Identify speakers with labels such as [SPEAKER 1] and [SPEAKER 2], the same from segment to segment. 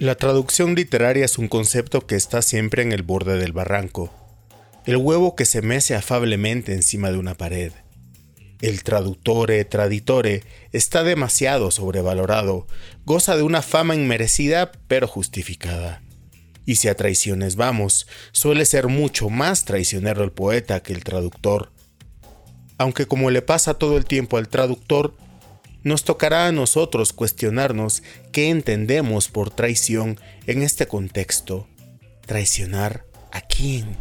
[SPEAKER 1] La traducción literaria es un concepto que está siempre en el borde del barranco. El huevo que se mece afablemente encima de una pared. El traductore traditore está demasiado sobrevalorado, goza de una fama inmerecida pero justificada. Y si a traiciones vamos, suele ser mucho más traicionero el poeta que el traductor. Aunque como le pasa todo el tiempo al traductor, nos tocará a nosotros cuestionarnos qué entendemos por traición en este contexto. ¿Traicionar a quién?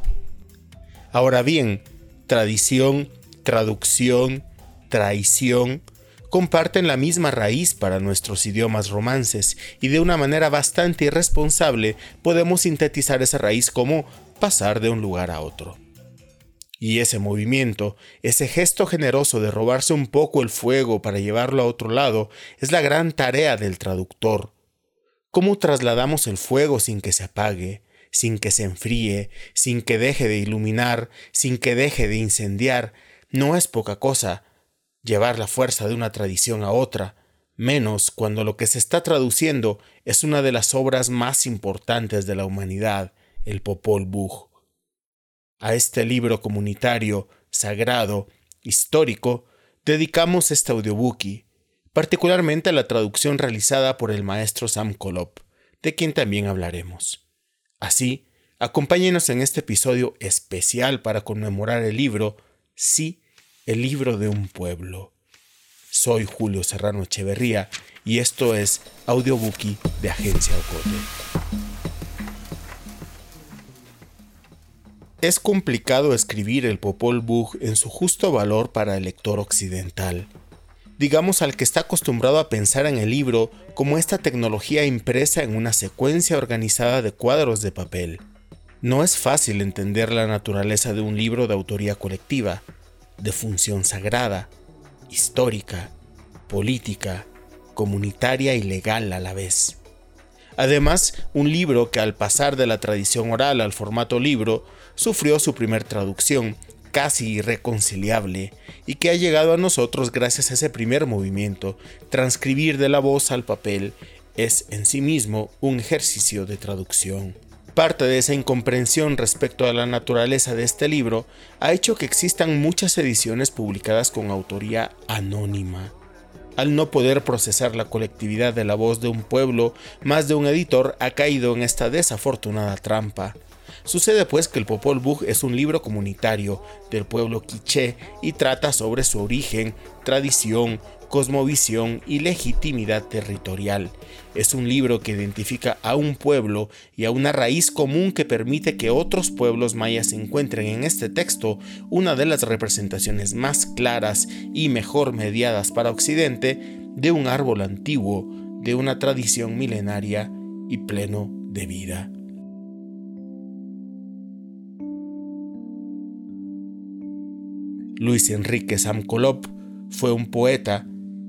[SPEAKER 1] Ahora bien, tradición, traducción, traición, comparten la misma raíz para nuestros idiomas romances y de una manera bastante irresponsable podemos sintetizar esa raíz como pasar de un lugar a otro. Y ese movimiento, ese gesto generoso de robarse un poco el fuego para llevarlo a otro lado, es la gran tarea del traductor. ¿Cómo trasladamos el fuego sin que se apague, sin que se enfríe, sin que deje de iluminar, sin que deje de incendiar? No es poca cosa llevar la fuerza de una tradición a otra, menos cuando lo que se está traduciendo es una de las obras más importantes de la humanidad, el Popol Vuh. A este libro comunitario, sagrado, histórico, dedicamos este audiobookie, particularmente a la traducción realizada por el maestro Sam Kolop, de quien también hablaremos. Así, acompáñenos en este episodio especial para conmemorar el libro, sí, el libro de un pueblo. Soy Julio Serrano Echeverría y esto es Audiobookie de Agencia Ocote. Es complicado escribir el Popol Vuh en su justo valor para el lector occidental. Digamos al que está acostumbrado a pensar en el libro como esta tecnología impresa en una secuencia organizada de cuadros de papel. No es fácil entender la naturaleza de un libro de autoría colectiva, de función sagrada, histórica, política, comunitaria y legal a la vez. Además, un libro que al pasar de la tradición oral al formato libro sufrió su primer traducción, casi irreconciliable, y que ha llegado a nosotros gracias a ese primer movimiento. Transcribir de la voz al papel es en sí mismo un ejercicio de traducción. Parte de esa incomprensión respecto a la naturaleza de este libro ha hecho que existan muchas ediciones publicadas con autoría anónima. Al no poder procesar la colectividad de la voz de un pueblo, más de un editor ha caído en esta desafortunada trampa. Sucede pues que el Popol Vuh es un libro comunitario del pueblo quiché y trata sobre su origen, tradición, cosmovisión y legitimidad territorial. Es un libro que identifica a un pueblo y a una raíz común que permite que otros pueblos mayas encuentren en este texto una de las representaciones más claras y mejor mediadas para Occidente de un árbol antiguo, de una tradición milenaria y pleno de vida. Luis Enrique Samcolop fue un poeta,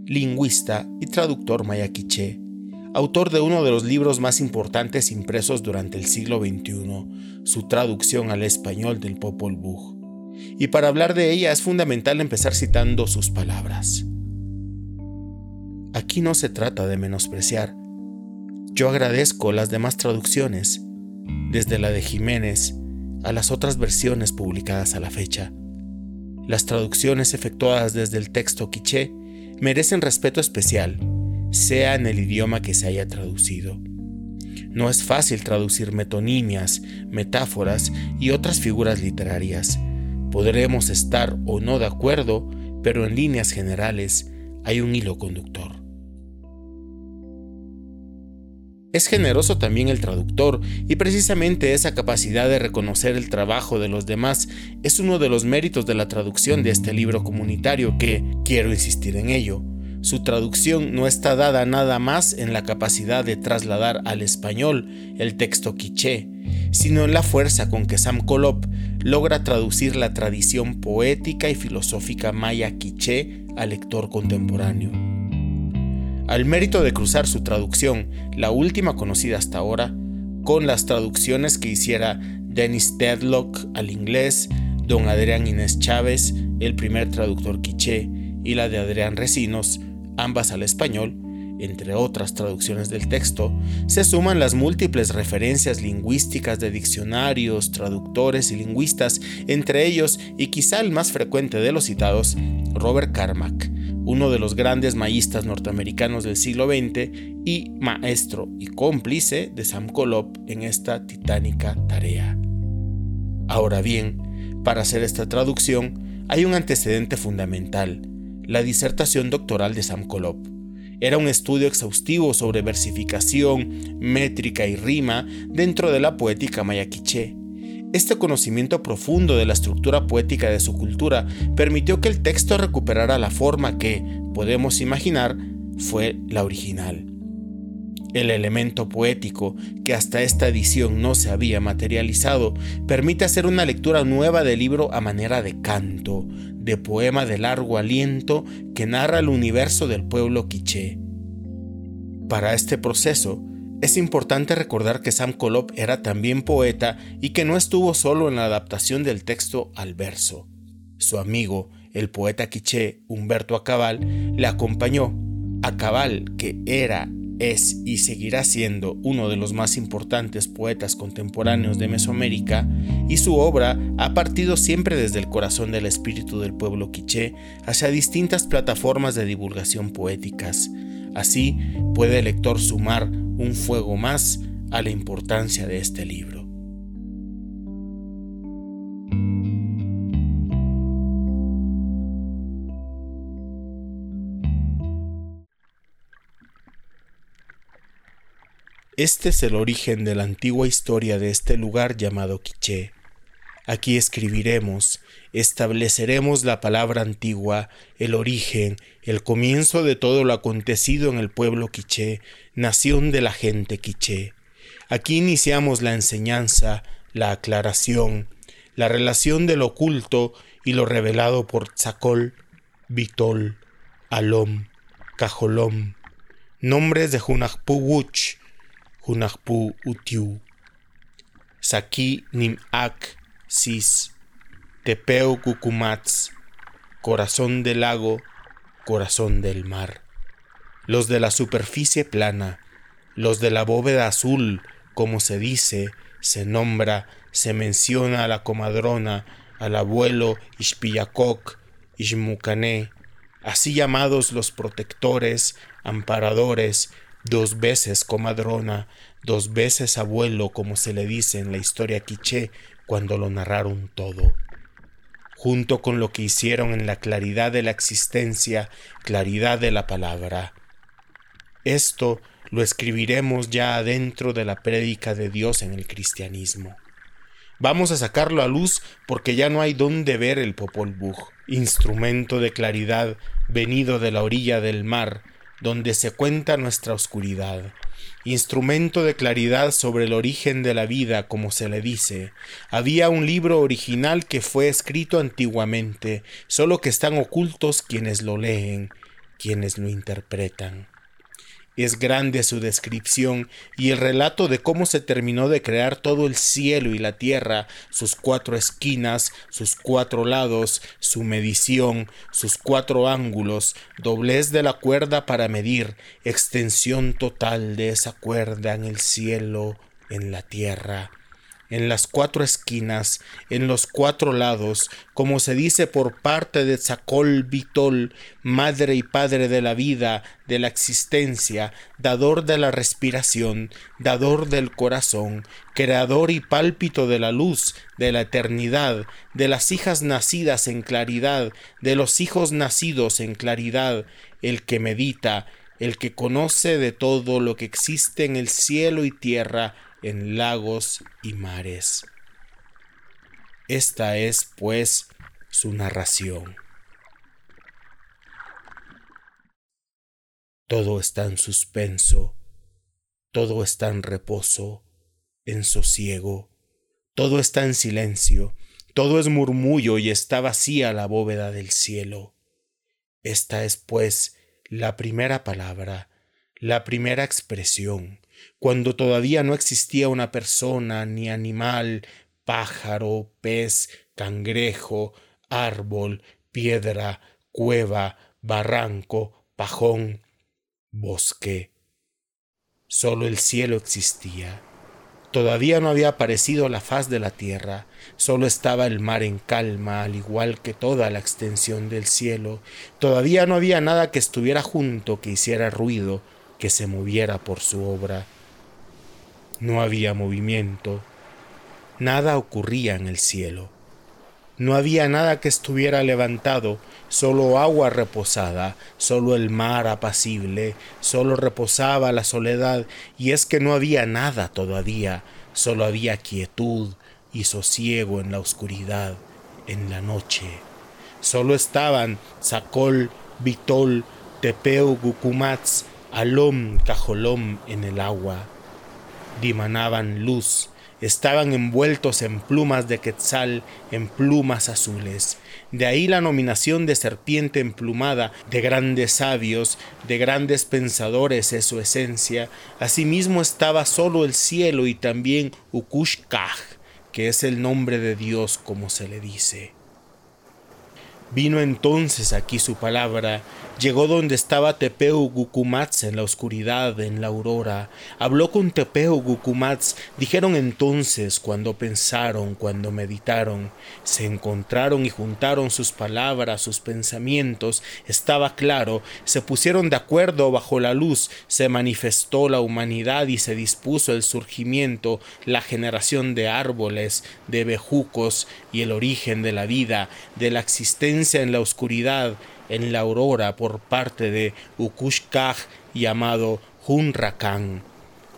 [SPEAKER 1] lingüista y traductor maya quiché, autor de uno de los libros más importantes impresos durante el siglo XXI, su traducción al español del Popol Vuh. Y para hablar de ella es fundamental empezar citando sus palabras. Aquí no se trata de menospreciar. Yo agradezco las demás traducciones, desde la de Jiménez a las otras versiones publicadas a la fecha. Las traducciones efectuadas desde el texto quiché merecen respeto especial, sea en el idioma que se haya traducido. No es fácil traducir metonimias, metáforas y otras figuras literarias. Podremos estar o no de acuerdo, pero en líneas generales hay un hilo conductor. Es generoso también el traductor y precisamente esa capacidad de reconocer el trabajo de los demás es uno de los méritos de la traducción de este libro comunitario que, quiero insistir en ello, su traducción no está dada nada más en la capacidad de trasladar al español el texto quiché, sino en la fuerza con que Sam Kolop logra traducir la tradición poética y filosófica maya quiché al lector contemporáneo al mérito de cruzar su traducción, la última conocida hasta ahora, con las traducciones que hiciera Dennis Deadlock al inglés, don Adrián Inés Chávez, el primer traductor quiché, y la de Adrián Recinos, ambas al español, entre otras traducciones del texto, se suman las múltiples referencias lingüísticas de diccionarios, traductores y lingüistas, entre ellos, y quizá el más frecuente de los citados, Robert Carmack, uno de los grandes maístas norteamericanos del siglo XX y maestro y cómplice de Sam Colop en esta titánica tarea. Ahora bien, para hacer esta traducción hay un antecedente fundamental, la disertación doctoral de Sam Colop era un estudio exhaustivo sobre versificación, métrica y rima dentro de la poética maya quiché. Este conocimiento profundo de la estructura poética de su cultura permitió que el texto recuperara la forma que, podemos imaginar, fue la original. El elemento poético, que hasta esta edición no se había materializado, permite hacer una lectura nueva del libro a manera de canto, de poema de largo aliento que narra el universo del pueblo quiché. Para este proceso, es importante recordar que Sam Colop era también poeta y que no estuvo solo en la adaptación del texto al verso. Su amigo, el poeta quiché Humberto Acabal, le acompañó. Acabal, que era es y seguirá siendo uno de los más importantes poetas contemporáneos de Mesoamérica, y su obra ha partido siempre desde el corazón del espíritu del pueblo quiché hacia distintas plataformas de divulgación poéticas. Así puede el lector sumar un fuego más a la importancia de este libro. Este es el origen de la antigua historia de este lugar llamado Quiché. Aquí escribiremos, estableceremos la palabra antigua, el origen, el comienzo de todo lo acontecido en el pueblo quiché, nación de la gente quiché. Aquí iniciamos la enseñanza, la aclaración, la relación de lo oculto y lo revelado por Tzakol, Bitol, Alom, Cajolom, nombres de Junajpuguch, Hunahpu Utiu. Saki Nim-Ak Sis. Tepeu Cucumats. Corazón del lago, corazón del mar. Los de la superficie plana, los de la bóveda azul, como se dice, se nombra, se menciona a la comadrona, al abuelo Ishpiyacoc, Ishmucané, así llamados los protectores, amparadores, dos veces comadrona, dos veces abuelo, como se le dice en la historia quiché cuando lo narraron todo, junto con lo que hicieron en la claridad de la existencia, claridad de la palabra. Esto lo escribiremos ya adentro de la prédica de Dios en el cristianismo. Vamos a sacarlo a luz porque ya no hay dónde ver el Popol Vuh, instrumento de claridad venido de la orilla del mar, donde se cuenta nuestra oscuridad, instrumento de claridad sobre el origen de la vida, como se le dice. Había un libro original que fue escrito antiguamente, solo que están ocultos quienes lo leen, quienes lo interpretan. Es grande su descripción y el relato de cómo se terminó de crear todo el cielo y la tierra, sus cuatro esquinas, sus cuatro lados, su medición, sus cuatro ángulos, doblez de la cuerda para medir, extensión total de esa cuerda en el cielo, en la tierra en las cuatro esquinas, en los cuatro lados, como se dice por parte de Zacol Vitol, madre y padre de la vida, de la existencia, dador de la respiración, dador del corazón, creador y pálpito de la luz, de la eternidad, de las hijas nacidas en claridad, de los hijos nacidos en claridad, el que medita, el que conoce de todo lo que existe en el cielo y tierra, en lagos y mares. Esta es, pues, su narración. Todo está en suspenso, todo está en reposo, en sosiego, todo está en silencio, todo es murmullo y está vacía la bóveda del cielo. Esta es, pues, la primera palabra, la primera expresión, cuando todavía no existía una persona, ni animal, pájaro, pez, cangrejo, árbol, piedra, cueva, barranco, pajón. bosque. Solo el cielo existía. Todavía no había aparecido la faz de la tierra, solo estaba el mar en calma, al igual que toda la extensión del cielo. Todavía no había nada que estuviera junto, que hiciera ruido, que se moviera por su obra. No había movimiento, nada ocurría en el cielo. No había nada que estuviera levantado, solo agua reposada, solo el mar apacible, solo reposaba la soledad, y es que no había nada todavía, solo había quietud y sosiego en la oscuridad, en la noche. Solo estaban Sacol, Vitol, Tepeu, Gucumatz, Alom, Cajolom en el agua. Dimanaban luz, estaban envueltos en plumas de quetzal, en plumas azules. De ahí la nominación de serpiente emplumada, de grandes sabios, de grandes pensadores es su esencia. Asimismo estaba solo el cielo y también Ukushkaj, que es el nombre de Dios como se le dice. Vino entonces aquí su palabra, llegó donde estaba Tepeu Gucumatz en la oscuridad, en la aurora. Habló con Tepeu Gucumatz, dijeron entonces cuando pensaron, cuando meditaron, se encontraron y juntaron sus palabras, sus pensamientos, estaba claro, se pusieron de acuerdo bajo la luz, se manifestó la humanidad y se dispuso el surgimiento, la generación de árboles, de bejucos y el origen de la vida, de la existencia en la oscuridad, en la aurora por parte de Ukushkaj llamado Hunrakan.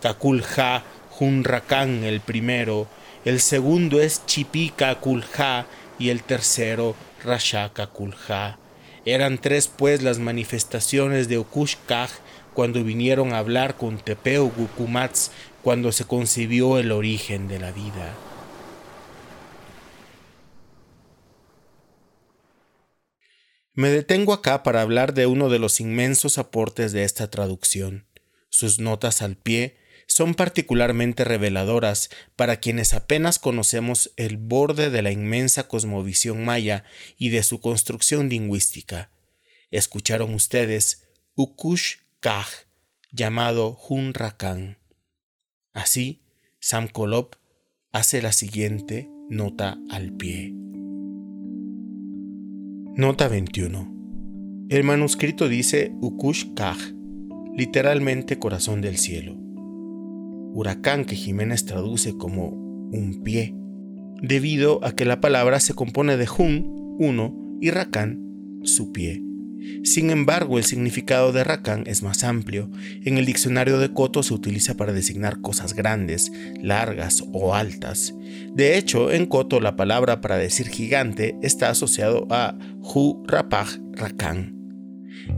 [SPEAKER 1] Kakulja Hunrakan el primero, el segundo es Chipika Kulja y el tercero Rashaka Kulja. Eran tres pues las manifestaciones de Ukushkaj cuando vinieron a hablar con Tepeu Gukumatz cuando se concibió el origen de la vida. Me detengo acá para hablar de uno de los inmensos aportes de esta traducción. Sus notas al pie son particularmente reveladoras para quienes apenas conocemos el borde de la inmensa cosmovisión maya y de su construcción lingüística. Escucharon ustedes Ukush Kaj, llamado Hunrakan. Así, Sam Kolop hace la siguiente nota al pie. Nota 21. El manuscrito dice Ukush Kaj, literalmente corazón del cielo. Huracán que Jiménez traduce como un pie, debido a que la palabra se compone de Hun, uno, y Rakán, su pie. Sin embargo, el significado de Rakan es más amplio. En el diccionario de Coto se utiliza para designar cosas grandes, largas o altas. De hecho, en Coto la palabra para decir gigante está asociado a Hu Rapaj Rakan.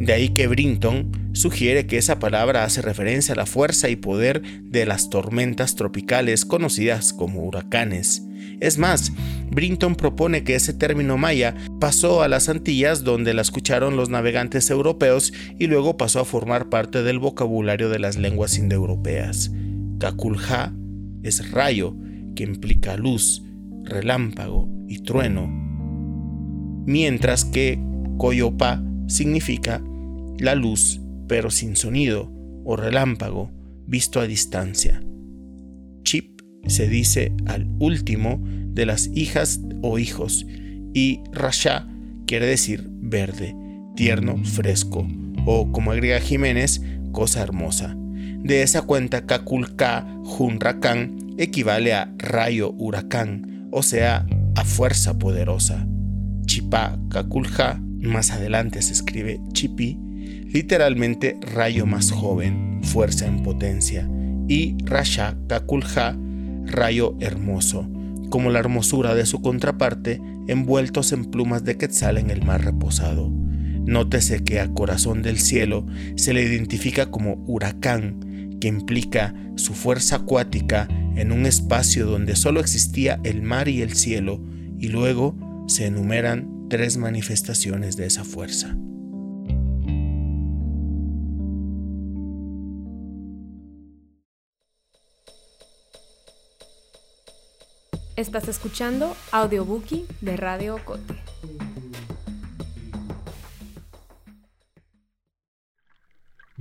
[SPEAKER 1] De ahí que Brinton sugiere que esa palabra hace referencia a la fuerza y poder de las tormentas tropicales conocidas como huracanes. Es más, Brinton propone que ese término maya pasó a las Antillas donde la escucharon los navegantes europeos y luego pasó a formar parte del vocabulario de las lenguas indoeuropeas. Kakulja es rayo, que implica luz, relámpago y trueno, mientras que Coyopa significa la luz pero sin sonido o relámpago visto a distancia. Chip se dice al último de las hijas o hijos y Rasha quiere decir verde, tierno, fresco o como agrega Jiménez, cosa hermosa. De esa cuenta Kakulka Junrakan equivale a rayo huracán, o sea, a fuerza poderosa. Chipa Kakulja, más adelante se escribe Chipi, literalmente rayo más joven, fuerza en potencia, y Rasha Kakulja, rayo hermoso, como la hermosura de su contraparte, envueltos en plumas de quetzal en el mar reposado. Nótese que a corazón del cielo se le identifica como huracán, que implica su fuerza acuática en un espacio donde solo existía el mar y el cielo, y luego se enumeran tres manifestaciones de esa fuerza.
[SPEAKER 2] Estás escuchando Audiobookie de Radio Cote.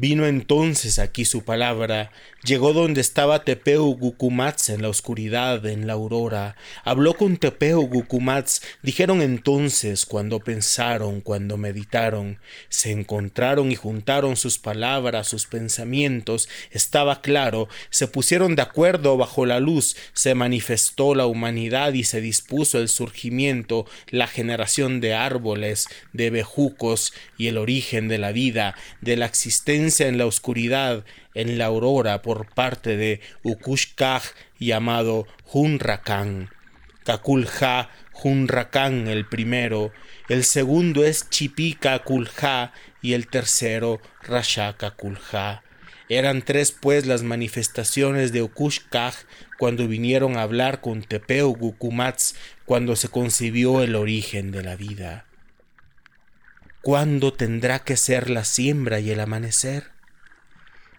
[SPEAKER 1] Vino entonces aquí su palabra, llegó donde estaba Tepeu Gucumatz en la oscuridad, en la aurora. Habló con Tepeu Gucumatz, dijeron entonces, cuando pensaron, cuando meditaron, se encontraron y juntaron sus palabras, sus pensamientos, estaba claro, se pusieron de acuerdo bajo la luz, se manifestó la humanidad y se dispuso el surgimiento, la generación de árboles, de bejucos y el origen de la vida, de la existencia en la oscuridad, en la aurora por parte de Ukushkaj llamado Hunrakan. Kakulja Hunrakan el primero, el segundo es Chipika Kulja y el tercero Rashaka Kulja. Eran tres pues las manifestaciones de Ukushkaj cuando vinieron a hablar con Tepeu Gukumatz cuando se concibió el origen de la vida. ¿Cuándo tendrá que ser la siembra y el amanecer?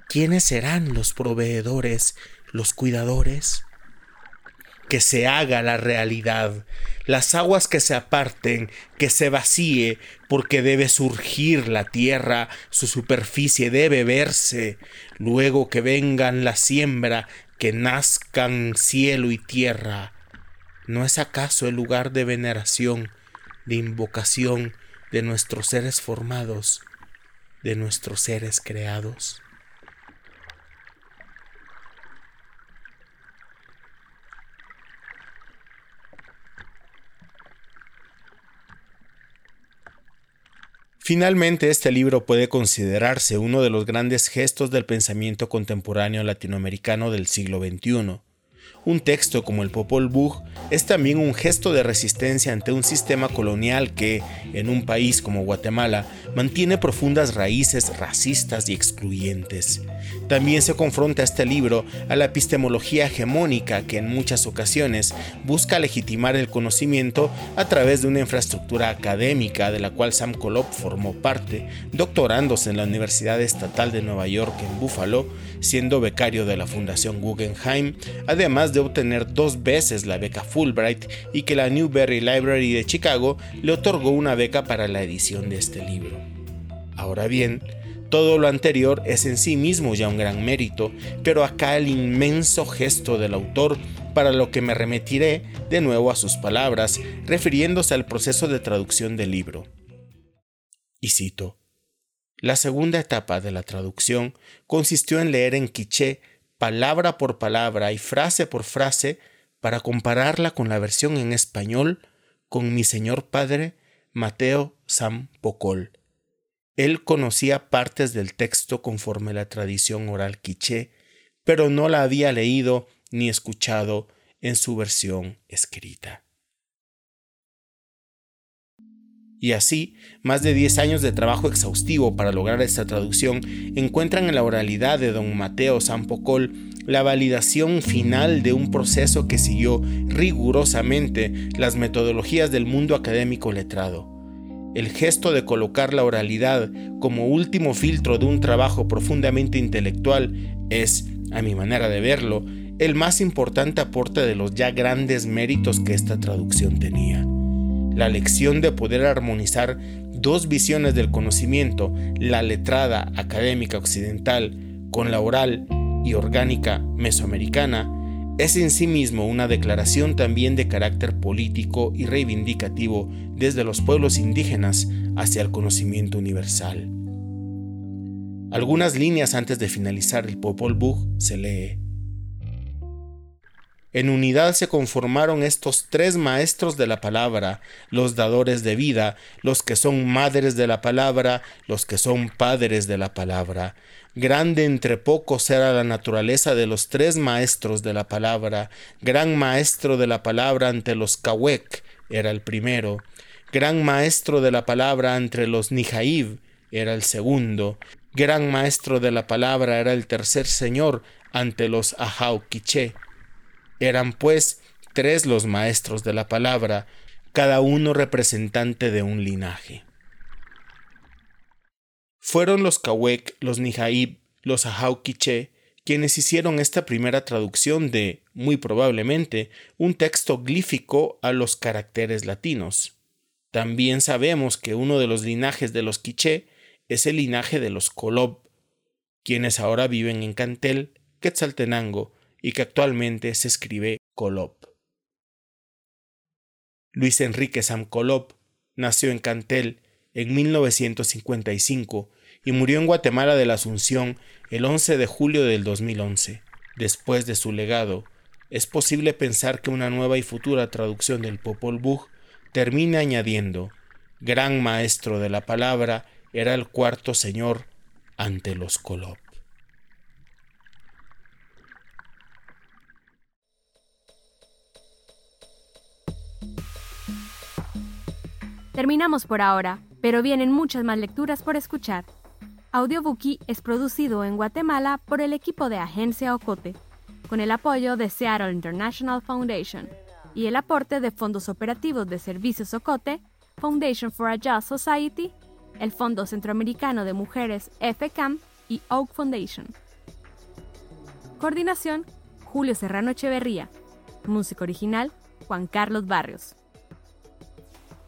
[SPEAKER 1] ¿Quiénes serán los proveedores, los cuidadores? Que se haga la realidad, las aguas que se aparten, que se vacíe, porque debe surgir la tierra, su superficie debe verse, luego que vengan la siembra, que nazcan cielo y tierra. ¿No es acaso el lugar de veneración, de invocación, de nuestros seres formados, de nuestros seres creados. Finalmente, este libro puede considerarse uno de los grandes gestos del pensamiento contemporáneo latinoamericano del siglo XXI un texto como el Popol Vuh es también un gesto de resistencia ante un sistema colonial que, en un país como Guatemala, mantiene profundas raíces racistas y excluyentes. También se confronta este libro a la epistemología hegemónica que en muchas ocasiones busca legitimar el conocimiento a través de una infraestructura académica de la cual Sam Kolop formó parte, doctorándose en la Universidad Estatal de Nueva York en Buffalo, siendo becario de la Fundación Guggenheim, además de obtener dos veces la beca Fulbright y que la Newberry Library de Chicago le otorgó una beca para la edición de este libro. Ahora bien, todo lo anterior es en sí mismo ya un gran mérito, pero acá el inmenso gesto del autor para lo que me remitiré de nuevo a sus palabras, refiriéndose al proceso de traducción del libro. Y cito, La segunda etapa de la traducción consistió en leer en quiché palabra por palabra y frase por frase para compararla con la versión en español con mi señor padre Mateo Sam Pocol. Él conocía partes del texto conforme la tradición oral quiché, pero no la había leído ni escuchado en su versión escrita. Y así, más de 10 años de trabajo exhaustivo para lograr esta traducción encuentran en la oralidad de don Mateo Sampocol la validación final de un proceso que siguió rigurosamente las metodologías del mundo académico letrado. El gesto de colocar la oralidad como último filtro de un trabajo profundamente intelectual es, a mi manera de verlo, el más importante aporte de los ya grandes méritos que esta traducción tenía. La lección de poder armonizar dos visiones del conocimiento, la letrada académica occidental con la oral y orgánica mesoamericana, es en sí mismo una declaración también de carácter político y reivindicativo desde los pueblos indígenas hacia el conocimiento universal. Algunas líneas antes de finalizar el Popol Vuh se lee en unidad se conformaron estos tres maestros de la palabra, los dadores de vida, los que son madres de la palabra, los que son padres de la palabra. Grande entre pocos era la naturaleza de los tres maestros de la palabra. Gran maestro de la palabra ante los Kawek era el primero. Gran maestro de la palabra entre los Nijaib era el segundo. Gran maestro de la palabra era el tercer señor ante los Quiché. Eran pues tres los maestros de la palabra, cada uno representante de un linaje. Fueron los Kawek, los Nijaib, los Ahauquiche, quienes hicieron esta primera traducción de, muy probablemente, un texto glífico a los caracteres latinos. También sabemos que uno de los linajes de los Quiché es el linaje de los Kolob, quienes ahora viven en Cantel, Quetzaltenango y que actualmente se escribe Colop. Luis Enrique Sam Colop nació en Cantel en 1955 y murió en Guatemala de la Asunción el 11 de julio del 2011. Después de su legado, es posible pensar que una nueva y futura traducción del Popol Vuh termine añadiendo, gran maestro de la palabra era el cuarto señor ante los Colop.
[SPEAKER 2] Terminamos por ahora, pero vienen muchas más lecturas por escuchar. Audiobookie es producido en Guatemala por el equipo de Agencia Ocote, con el apoyo de Seattle International Foundation y el aporte de fondos operativos de Servicios Ocote, Foundation for a Just Society, el Fondo Centroamericano de Mujeres FCAM y Oak Foundation. Coordinación, Julio Serrano Echeverría. Música original, Juan Carlos Barrios.